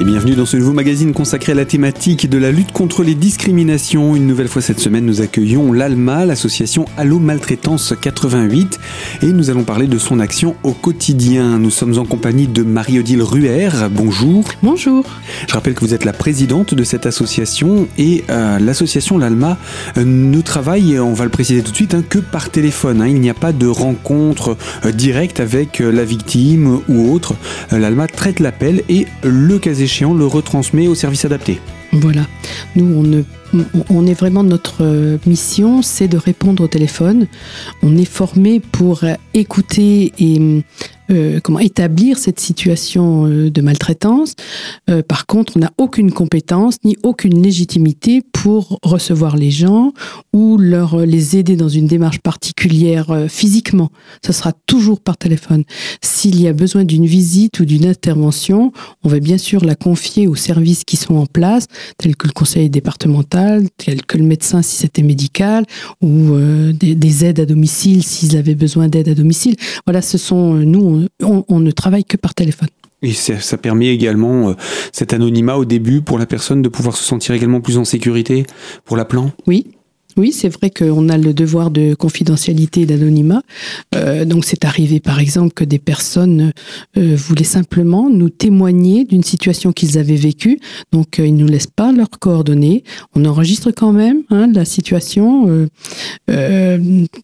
Et bienvenue dans ce nouveau magazine consacré à la thématique de la lutte contre les discriminations. Une nouvelle fois cette semaine, nous accueillons l'ALMA, l'association Allo Maltraitance 88, et nous allons parler de son action au quotidien. Nous sommes en compagnie de Marie-Odile Ruher. Bonjour. Bonjour. Je rappelle que vous êtes la présidente de cette association et euh, l'association l'ALMA euh, ne travaille, on va le préciser tout de suite, hein, que par téléphone. Hein. Il n'y a pas de rencontre euh, directe avec euh, la victime ou autre. L'ALMA traite l'appel et le cas échéant le retransmet au service adapté. Voilà. Nous, on, on est vraiment notre mission, c'est de répondre au téléphone. On est formé pour écouter et euh, comment établir cette situation euh, de maltraitance. Euh, par contre, on n'a aucune compétence ni aucune légitimité pour recevoir les gens ou leur les aider dans une démarche particulière physiquement. Ce sera toujours par téléphone. S'il y a besoin d'une visite ou d'une intervention, on va bien sûr la confier aux services qui sont en place, tels que le conseil départemental, tels que le médecin si c'était médical, ou des, des aides à domicile s'ils avaient besoin d'aide à domicile. Voilà, ce sont nous, on, on- on ne travaille que par téléphone. Et ça, ça permet également euh, cet anonymat au début pour la personne de pouvoir se sentir également plus en sécurité pour l'appelant. Oui. Oui, c'est vrai qu'on a le devoir de confidentialité et d'anonymat. Euh, donc, c'est arrivé, par exemple, que des personnes euh, voulaient simplement nous témoigner d'une situation qu'ils avaient vécue. Donc, euh, ils ne nous laissent pas leurs coordonnées. On enregistre quand même hein, la situation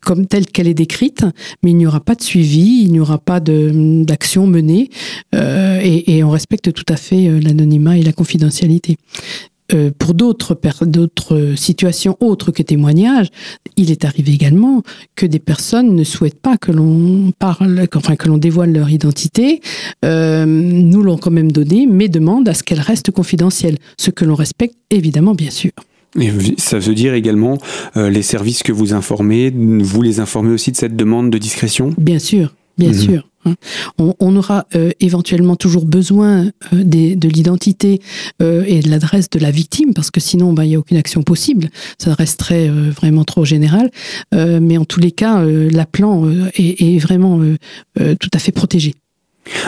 comme telle qu'elle est décrite, mais il n'y aura pas de suivi, il n'y aura pas d'action menée, et, on respecte tout à fait l'anonymat et la confidentialité. Euh, pour d'autres situations autres que témoignages, il est arrivé également que des personnes ne souhaitent pas que l'on parle, enfin que l'on dévoile leur identité. Euh, nous l'ont quand même donné, mais demandent à ce qu'elle reste confidentielle, ce que l'on respecte évidemment bien sûr. Et ça veut dire également euh, les services que vous informez, vous les informez aussi de cette demande de discrétion? Bien sûr, bien Mhm. sûr. Hein. On, aura euh, éventuellement toujours besoin euh, de l'identité euh, et de l'adresse de la victime, parce que sinon, bah, il n'y a aucune action possible. Ça resterait vraiment trop général. Mais en tous les cas, l'appelant est, vraiment tout à fait protégé.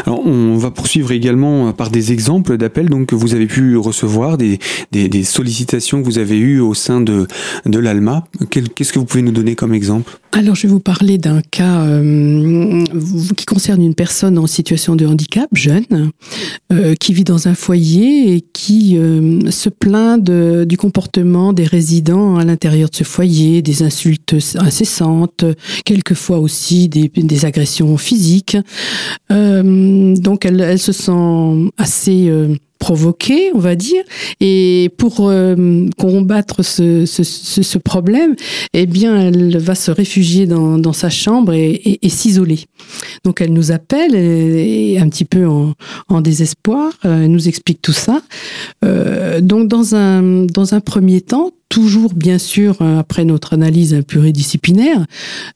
Alors, on va poursuivre également euh, par des exemples d'appels donc, que vous avez pu recevoir, des, sollicitations que vous avez eues au sein de, l'ALMA. Qu'est-ce que vous pouvez nous donner comme exemple? Alors, je vais vous parler d'un cas euh, qui concerne une personne en situation de handicap, jeune, euh, qui vit dans un foyer et qui se plaint du comportement des résidents à l'intérieur de ce foyer, des insultes incessantes, quelquefois aussi des, agressions physiques. Donc, elle, se sent assez... euh, provoquée, on va dire, et pour euh, combattre ce, problème, eh bien, elle va se réfugier dans, sa chambre et, s'isoler. Donc, elle nous appelle, un petit peu en, en désespoir, euh, elle nous explique tout ça. Euh, donc, dans un, dans un premier temps, toujours bien sûr euh, après notre analyse pluridisciplinaire,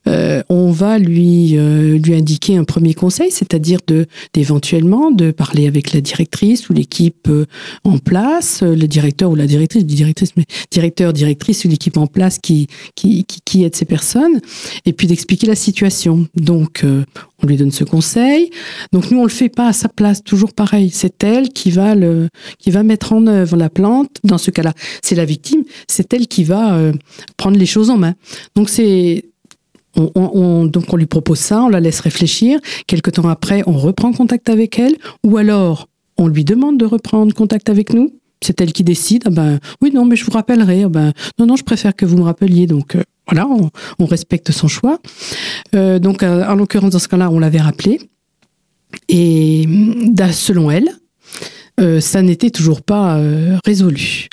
euh, on va lui euh, lui indiquer un premier conseil, c'est-à-dire d'éventuellement de parler avec la directrice ou l'équipe euh, en place, le directeur ou la directrice, du directrice, mais directeur, directrice ou l'équipe en place qui, qui aide ces personnes, et puis d'expliquer la situation. Donc on lui donne ce conseil. Donc nous on le fait pas à sa place, toujours pareil. C'est elle qui va le qui va mettre en œuvre la plante. Dans ce cas-là, c'est la victime, elle qui va euh, prendre les choses en main. Donc c'est on, on- on- donc on lui propose ça, on la laisse réfléchir. Quelque temps après, on reprend contact avec elle, ou alors on lui demande de reprendre contact avec nous. C'est elle qui décide. Ah ben oui, non, mais je vous rappellerai. Ah ben non, non, je préfère que vous me rappeliez. Donc euh, voilà, on, respecte son choix. Euh, donc en l'occurrence dans ce cas-là, on l'avait rappelé. Et da- selon elle, ça n'était toujours pas résolu.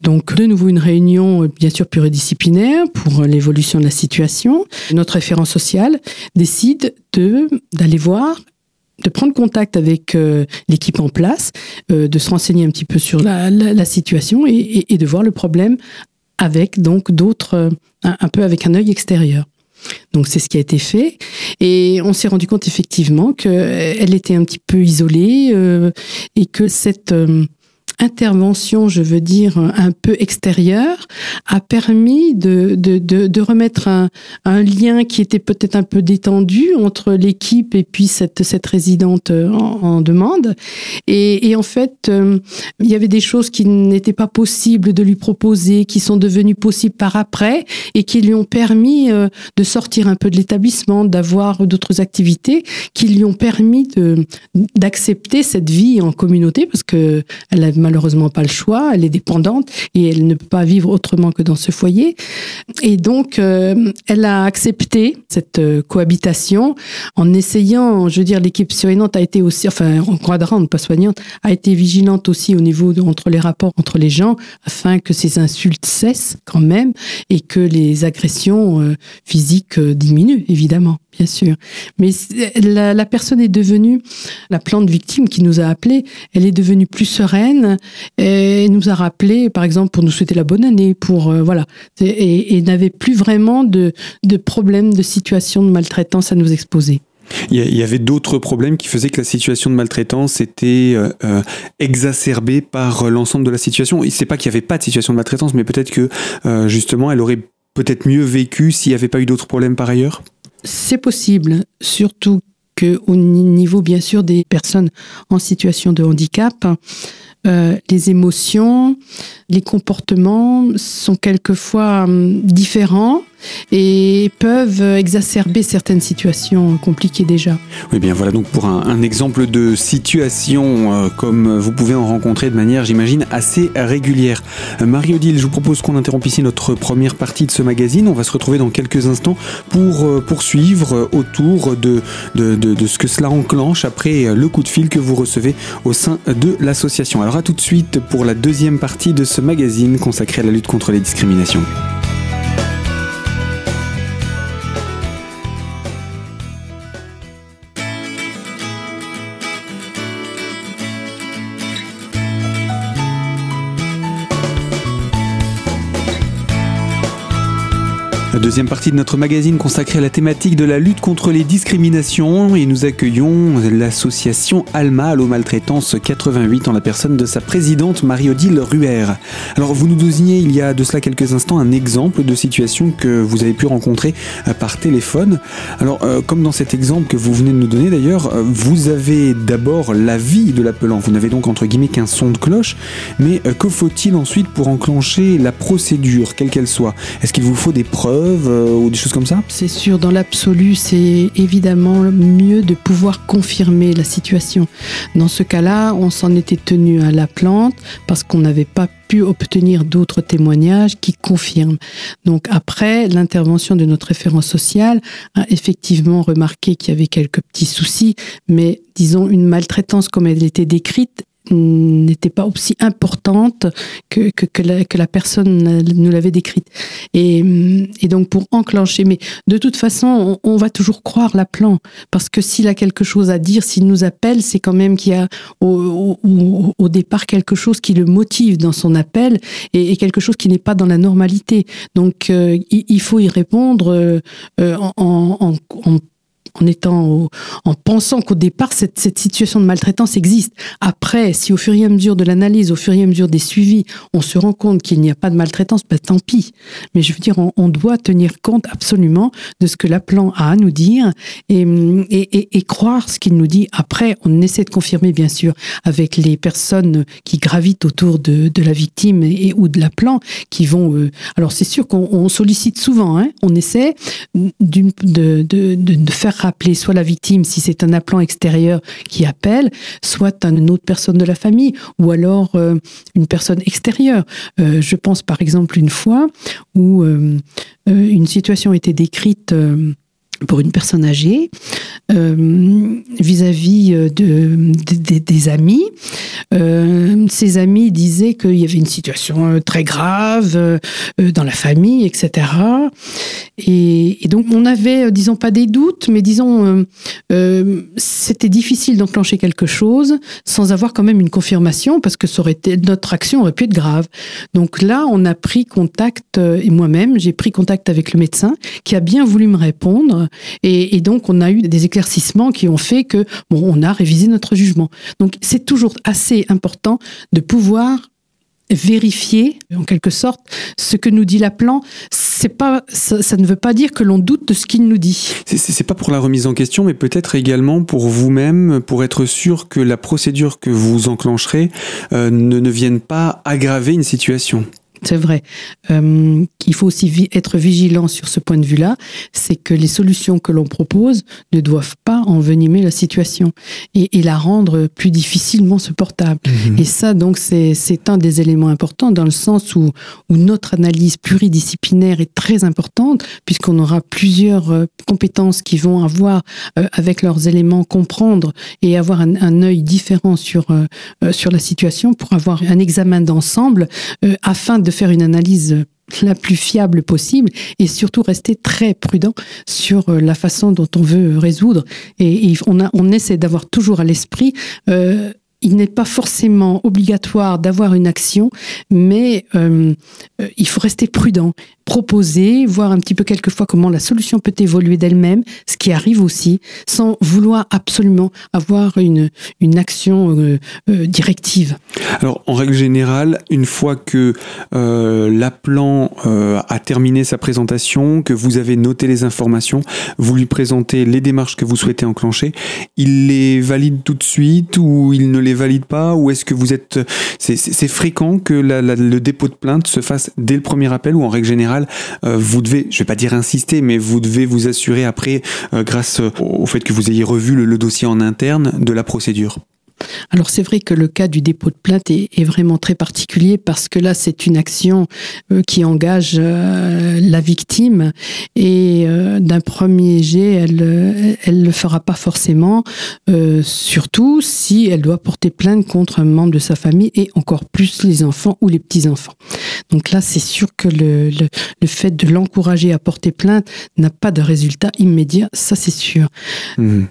Donc, de nouveau, une réunion, euh, bien sûr, pluridisciplinaire pour euh, l'évolution de la situation. Notre référent social décide de d'aller voir de prendre contact avec euh, l'équipe en place, de se renseigner un petit peu sur la, situation et, de voir le problème avec donc d'autres, un, peu avec un œil extérieur. Donc c'est ce qui a été fait et on s'est rendu compte effectivement qu'elle était un petit peu isolée et que cette intervention, je veux dire, un peu extérieure, a permis de, de, de, remettre un, un, lien qui était peut-être un peu détendu entre l'équipe et puis cette, cette résidente en, demande. Et, en fait, euh, il y avait des choses qui n'étaient pas possibles de lui proposer, qui sont devenues possibles par après et qui lui ont permis euh, de sortir un peu de l'établissement, d'avoir d'autres activités qui lui ont permis d'accepter cette vie en communauté parce que elle a malheureusement pas le choix, elle est dépendante et elle ne peut pas vivre autrement que dans ce foyer. Et donc, euh, elle a accepté cette euh, cohabitation en essayant, je veux dire, l'équipe soignante a été aussi, enfin, encadrant, pas soignante, a été vigilante aussi au niveau entre les rapports entre les gens afin que ces insultes cessent quand même et que les agressions euh, physiques diminuent, évidemment bien sûr. Mais la, personne est devenue, la plante victime qui nous a appelés, elle est devenue plus sereine et nous a rappelé, par exemple, pour nous souhaiter la bonne année, pour euh, voilà, et, et n'avait plus vraiment de, de problèmes, de situation de maltraitance à nous exposer. Il y avait d'autres problèmes qui faisaient que la situation de maltraitance était euh, euh exacerbée par l'ensemble de la situation. C'est pas qu'il n'y avait pas de situation de maltraitance, mais peut-être que justement elle aurait peut-être mieux vécu s'il n'y avait pas eu d'autres problèmes par ailleurs? C'est possible, surtout qu'au niveau bien sûr des personnes en situation de handicap, euh, les émotions, les comportements sont quelquefois hum, différents et peuvent exacerber certaines situations compliquées déjà. Oui, bien voilà donc pour un, exemple de situation euh, comme vous pouvez en rencontrer de manière, j'imagine, assez régulière. Euh, Marie-Odile, je vous propose qu'on interrompe ici notre première partie de ce magazine. On va se retrouver dans quelques instants pour euh, poursuivre autour de, de, de, de, ce que cela enclenche après le coup de fil que vous recevez au sein de l'association. Alors à tout de suite pour la deuxième partie de ce magazine consacré à la lutte contre les discriminations. Deuxième partie de notre magazine consacrée à la thématique de la lutte contre les discriminations et nous accueillons l'association Alma Allo Maltraitance 88 en la personne de sa présidente Marie-Odile Ruher. Alors vous nous donniez il y a de cela quelques instants un exemple de situation que vous avez pu rencontrer euh, par téléphone. Alors euh, comme dans cet exemple que vous venez de nous donner d'ailleurs, euh, vous avez d'abord l'avis de l'appelant. Vous n'avez donc entre guillemets qu'un son de cloche, mais que faut-il ensuite pour enclencher la procédure, quelle qu'elle soit? Est-ce qu'il vous faut des preuves? Euh, ou des choses comme ça C'est sûr, dans l'absolu, c'est évidemment mieux de pouvoir confirmer la situation. Dans ce cas-là, on s'en était tenu à la plante parce qu'on n'avait pas pu obtenir d'autres témoignages qui confirment. Donc après, l'intervention de notre référent social a effectivement remarqué qu'il y avait quelques petits soucis, mais disons une maltraitance comme elle était décrite n'était pas aussi importante que, que, la, que la personne nous l'avait décrite. Et, et, donc pour enclencher, mais de toute façon, on, va toujours croire l'appelant, parce que s'il a quelque chose à dire, s'il nous appelle, c'est quand même qu'il y a au, au, départ quelque chose qui le motive dans son appel et, quelque chose qui n'est pas dans la normalité. Donc euh, il, faut y répondre euh, en, en en étant en pensant qu'au départ cette, cette, situation de maltraitance existe. Après, si au fur et à mesure de l'analyse, au fur et à mesure des suivis, on se rend compte qu'il n'y a pas de maltraitance, ben tant pis. Mais je veux dire, on, doit tenir compte absolument de ce que l'appelant a à nous dire et, et, et, croire ce qu'il nous dit. Après, on essaie de confirmer bien sûr avec les personnes qui gravitent autour de, de la victime et, ou de l'appelant qui vont. Euh, alors c'est sûr qu'on sollicite souvent, hein, on essaie de, de, de faire rappeler soit la victime si c'est un appelant extérieur qui appelle, soit une autre personne de la famille ou alors euh, une personne extérieure. Euh, je pense par exemple une fois où euh, une situation était décrite pour une personne âgée euh, vis-à-vis euh, de, des amis. Euh, ses amis disaient qu'il y avait une situation très grave dans la famille, etc. Et, donc on avait, disons pas des doutes, mais disons c'était difficile d'enclencher quelque chose sans avoir quand même une confirmation parce que notre action aurait pu être grave. Donc là, on a pris contact et moi-même j'ai pris contact avec le médecin qui a bien voulu me répondre Et, donc, on a eu des éclaircissements qui ont fait que, bon, on a révisé notre jugement. Donc, c'est toujours assez important de pouvoir vérifier, en quelque sorte, ce que nous dit l'appelant. C'est pas, ça, ça, ne veut pas dire que l'on doute de ce qu'il nous dit. C'est pas pour la remise en question, mais peut-être également pour vous-même, pour être sûr que la procédure que vous enclencherez euh, ne, ne vienne pas aggraver une situation. C'est vrai. Euh, qu'il faut aussi être vigilant sur ce point de vue-là, c'est que les solutions que l'on propose ne doivent pas envenimer la situation et, et la rendre plus difficilement supportable. Mmh. Et ça, donc, c'est un des éléments importants dans le sens où, où notre analyse pluridisciplinaire est très importante, puisqu'on aura plusieurs euh, compétences qui vont avoir, euh, avec leurs éléments, comprendre et avoir un, un œil différent sur, euh, sur la situation pour avoir un examen d'ensemble afin de de faire une analyse la plus fiable possible et surtout rester très prudent sur euh, la façon dont on veut résoudre. Et, on, a, on essaie d'avoir toujours à l'esprit euh, il n'est pas forcément obligatoire d'avoir une action, mais euh, il faut rester prudent, proposer, voir un petit peu quelquefois comment la solution peut évoluer d'elle-même, ce qui arrive aussi, sans vouloir absolument avoir une, une action euh, euh, directive. Alors, en règle générale, une fois que euh, l'appelant a terminé sa présentation, que vous avez noté les informations, vous lui présentez les démarches que vous souhaitez enclencher, il les valide tout de suite ou il ne les valide pas? Ou est-ce que vous êtes c'est fréquent que le dépôt de plainte se fasse dès le premier appel ou en règle générale euh, vous devez je vais pas dire insister mais vous devez vous assurer après euh, grâce au fait que vous ayez revu le dossier en interne de la procédure Alors c'est vrai que le cas du dépôt de plainte est, vraiment très particulier parce que là c'est une action euh, qui engage euh, la victime et euh, d'un premier jet elle elle le fera pas forcément surtout si elle doit porter plainte contre un membre de sa famille et encore plus les enfants ou les petits enfants donc là c'est sûr que le, le, le fait de l'encourager à porter plainte n'a pas de résultat immédiat ça c'est sûr mmh.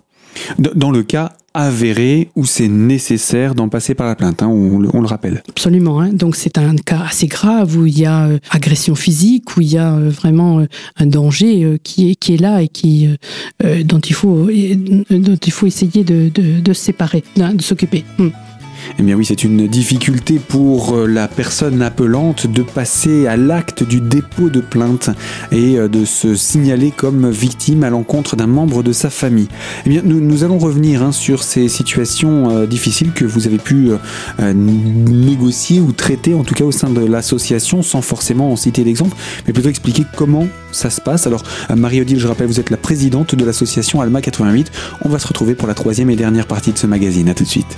dans le cas avéré où c'est nécessaire d'en passer par la plainte, hein, on, le rappelle. Absolument. Hein. Donc c'est un cas assez grave où il y a euh, agression physique, où il y a euh, vraiment euh, un danger qui, est, qui est là et qui, dont, il faut, dont il faut essayer de, de, se séparer, de s'occuper. Mmh. Eh bien oui, c'est une difficulté pour euh, la personne appelante de passer à l'acte du dépôt de plainte et euh, de se signaler comme victime à l'encontre d'un membre de sa famille. Eh bien, nous, allons revenir hein, sur ces situations euh, difficiles que vous avez pu négocier ou traiter, en tout cas au sein de l'association, sans forcément en citer l'exemple, mais plutôt expliquer comment ça se passe. Alors, Marie-Odile, je rappelle, vous êtes la présidente de l'association Alma 88. On va se retrouver pour la troisième et dernière partie de ce magazine. À tout de suite.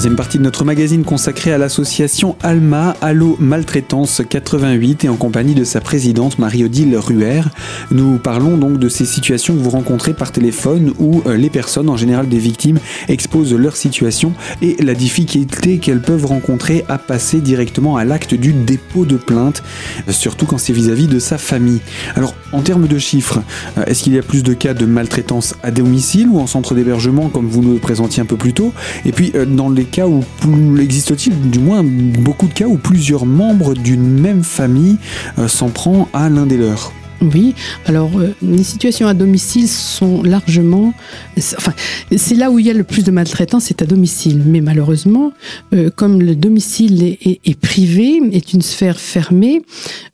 Troisième partie de notre magazine consacrée à l'association Alma Allo Maltraitance 88 et en compagnie de sa présidente Marie-Odile Ruher. Nous parlons donc de ces situations que vous rencontrez par téléphone où euh, les personnes, en général des victimes, exposent leur situation et la difficulté qu'elles peuvent rencontrer à passer directement à l'acte du dépôt de plainte, surtout quand c'est vis-à-vis de sa famille. Alors, en termes de chiffres, euh, est-ce qu'il y a plus de cas de maltraitance à domicile ou en centre d'hébergement comme vous le présentiez un peu plus tôt? Et puis, euh, dans les cas où existe-t-il du moins beaucoup de cas où plusieurs membres d'une même famille euh, s'en prend à l'un des leurs Oui, alors euh, les situations à domicile sont largement enfin c'est là où il y a le plus de maltraitance c'est à domicile. Mais malheureusement euh, comme le domicile est, est, est privé est une sphère fermée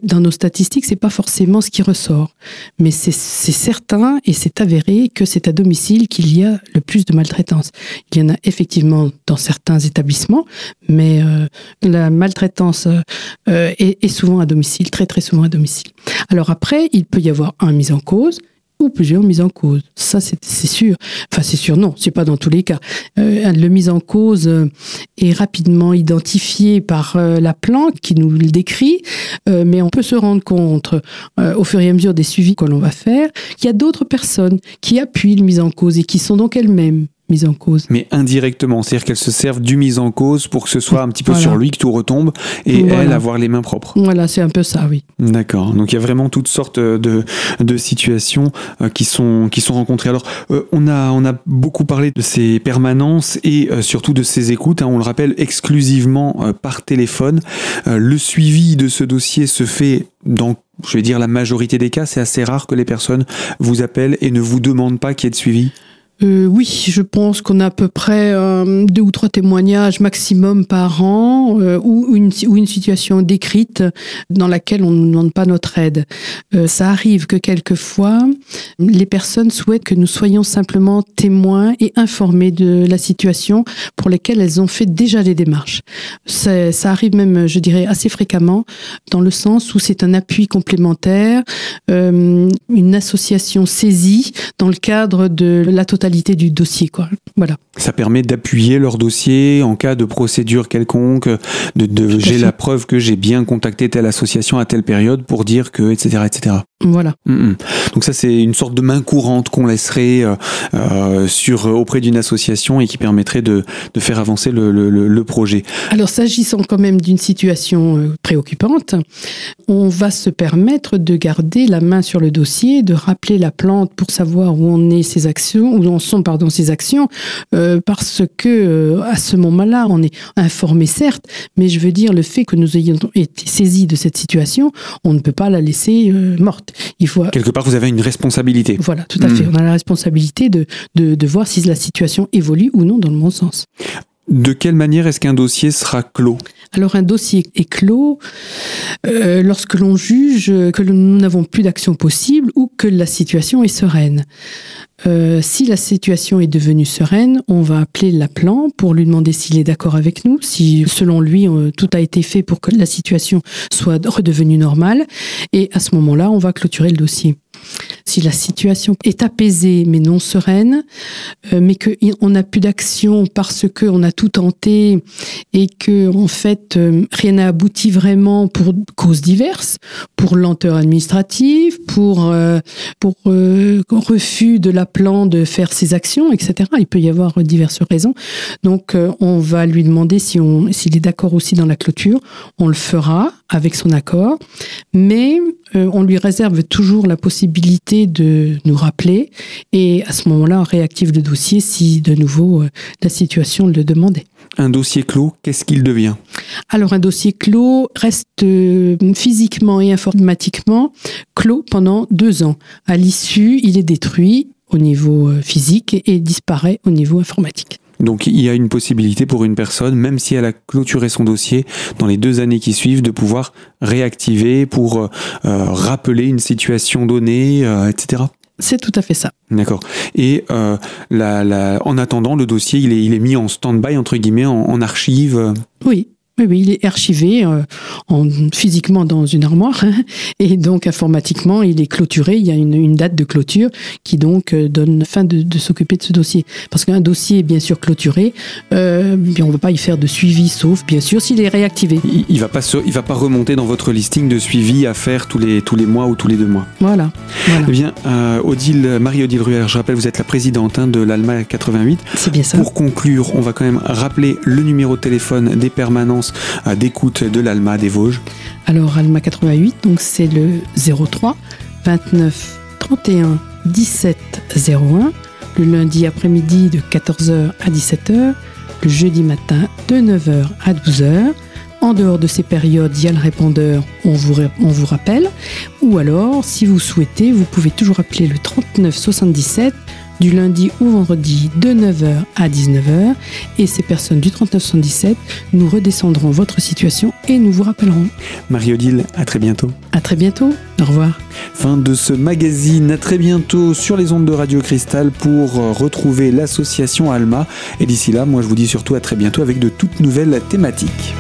dans nos statistiques c'est pas forcément ce qui ressort. Mais c'est certain et c'est avéré que c'est à domicile qu'il y a le plus de maltraitance. Il y en a effectivement dans certains établissements mais euh, la maltraitance euh, est, est souvent à domicile très très souvent à domicile alors après il peut y avoir un mise en cause ou plusieurs mises en cause. Ça c'est sûr. Enfin c'est sûr non c'est pas dans tous les cas. Euh, le mise en cause euh, est rapidement identifié par euh, la plante qui nous le décrit euh, mais on peut se rendre compte au fur et à mesure des suivis que l'on va faire qu'il y a d'autres personnes qui appuient le mise en cause et qui sont donc elles-mêmes mise en cause. Mais indirectement, c'est-à-dire qu'elle se servent du mise en cause pour que ce soit un petit peu sur lui que tout retombe et elle avoir les mains propres. Voilà, c'est un peu ça, oui. D'accord. Donc il y a vraiment toutes sortes de, de situations euh, qui sont qui sont rencontrées. Alors euh, on a on a beaucoup parlé de ces permanences et euh, surtout de ces écoutes. Hein, on le rappelle exclusivement par téléphone. le suivi de ce dossier se fait dans je vais dire la majorité des cas, c'est assez rare que les personnes vous appellent et ne vous demandent pas qu'il y ait de suivi. Euh, oui, je pense qu'on a à peu près euh, deux ou trois témoignages maximum par an euh, ou, une, situation décrite dans laquelle on ne demande pas notre aide. ça arrive que quelquefois, les personnes souhaitent que nous soyons simplement témoins et informés de la situation pour lesquelles elles ont fait déjà des démarches. Ça arrive même, je dirais, assez fréquemment dans le sens où c'est un appui complémentaire, une association saisie dans le cadre de la totalité du dossier. Quoi. Voilà. Ça permet d'appuyer leur dossier en cas de procédure quelconque, de, de j'ai la preuve que j'ai bien contacté telle association à telle période pour dire que, etc. etc. Voilà. Mm, mm. Donc ça, c'est une sorte de main courante qu'on laisserait euh, euh, sur, auprès d'une association et qui permettrait de, de faire avancer le, le, le, projet. Alors, s'agissant quand même d'une situation euh, préoccupante, on va se permettre de garder la main sur le dossier, de rappeler la plante pour savoir où on est ses actions, où en sont pardon ses actions, euh, parce que euh, à ce moment-là, on est informé certes, mais je veux dire le fait que nous ayons été saisis de cette situation, on ne peut pas la laisser morte. Il faut quelque part vous avez une responsabilité. Voilà, tout à fait. Hmm. On a la responsabilité de, de, de voir si la situation évolue ou non dans le bon sens. De quelle manière est-ce qu'un dossier sera clos? Alors un dossier est clos euh, lorsque l'on juge que nous n'avons plus d'action possible ou que la situation est sereine. Euh, si la situation est devenue sereine, on va appeler l'appelant pour lui demander s'il est d'accord avec nous, si selon lui euh, tout a été fait pour que la situation soit redevenue normale. Et à ce moment-là, on va clôturer le dossier. Si la situation est apaisée mais non sereine, euh, mais qu'on n'a plus d'action parce qu'on a tout tenté et que en fait euh, rien n'a abouti vraiment pour causes diverses, pour lenteur administrative, pour euh, pour refus de l'appelant de faire ses actions, etc. Il peut y avoir diverses raisons. Donc on va lui demander si s'il est d'accord aussi dans la clôture, on le fera avec son accord, mais on lui réserve toujours la possibilité de nous rappeler et à ce moment-là, on réactive le dossier si de nouveau euh, la situation le demandait. Un dossier clos, qu'est-ce qu'il devient? Alors un dossier clos reste euh, physiquement et informatiquement clos pendant deux ans. À l'issue, il est détruit au niveau euh, physique et disparaît au niveau informatique. Donc il y a une possibilité pour une personne, même si elle a clôturé son dossier dans les deux années qui suivent, de pouvoir réactiver pour euh, euh, rappeler une situation donnée, euh, etc. C'est tout à fait ça. D'accord. Et la, en attendant, le dossier, il est, il est mis en stand-by, entre guillemets, en, en archive Oui, oui, il est archivé euh, en, physiquement dans une armoire hein, et donc informatiquement il est clôturé. Il y a une, une date de clôture qui donc euh, donne fin de, de s'occuper de ce dossier. Parce qu'un dossier est bien sûr clôturé, euh, bien on ne va pas y faire de suivi, sauf bien sûr s'il est réactivé. Il, ne va pas il va pas remonter dans votre listing de suivi à faire tous les tous les mois ou tous les deux mois. Voilà. Eh bien, Odile, Marie-Odile Ruel, je rappelle, vous êtes la présidente hein, de l'Alma 88. C'est bien ça. Pour conclure, on va quand même rappeler le numéro de téléphone des permanences d'écoute de l'Alma des Vosges Alors Alma 88, donc c'est le 03 29 31 17 01, le lundi après-midi de 14h à 17h, le jeudi matin de 9h à 12h. En dehors de ces périodes, il y a le répondeur, on vous, on vous rappelle. Ou alors, si vous souhaitez, vous pouvez toujours appeler le 39 77 du lundi au vendredi de 9h à 19h. Et ces personnes du 3917, nous redescendrons votre situation et nous vous rappellerons. Marie-Odile, à très bientôt. À très bientôt. Au revoir. Fin de ce magazine. À très bientôt sur les ondes de Radio Cristal pour euh, retrouver l'association Alma. Et d'ici là, moi je vous dis surtout à très bientôt avec de toutes nouvelles thématiques.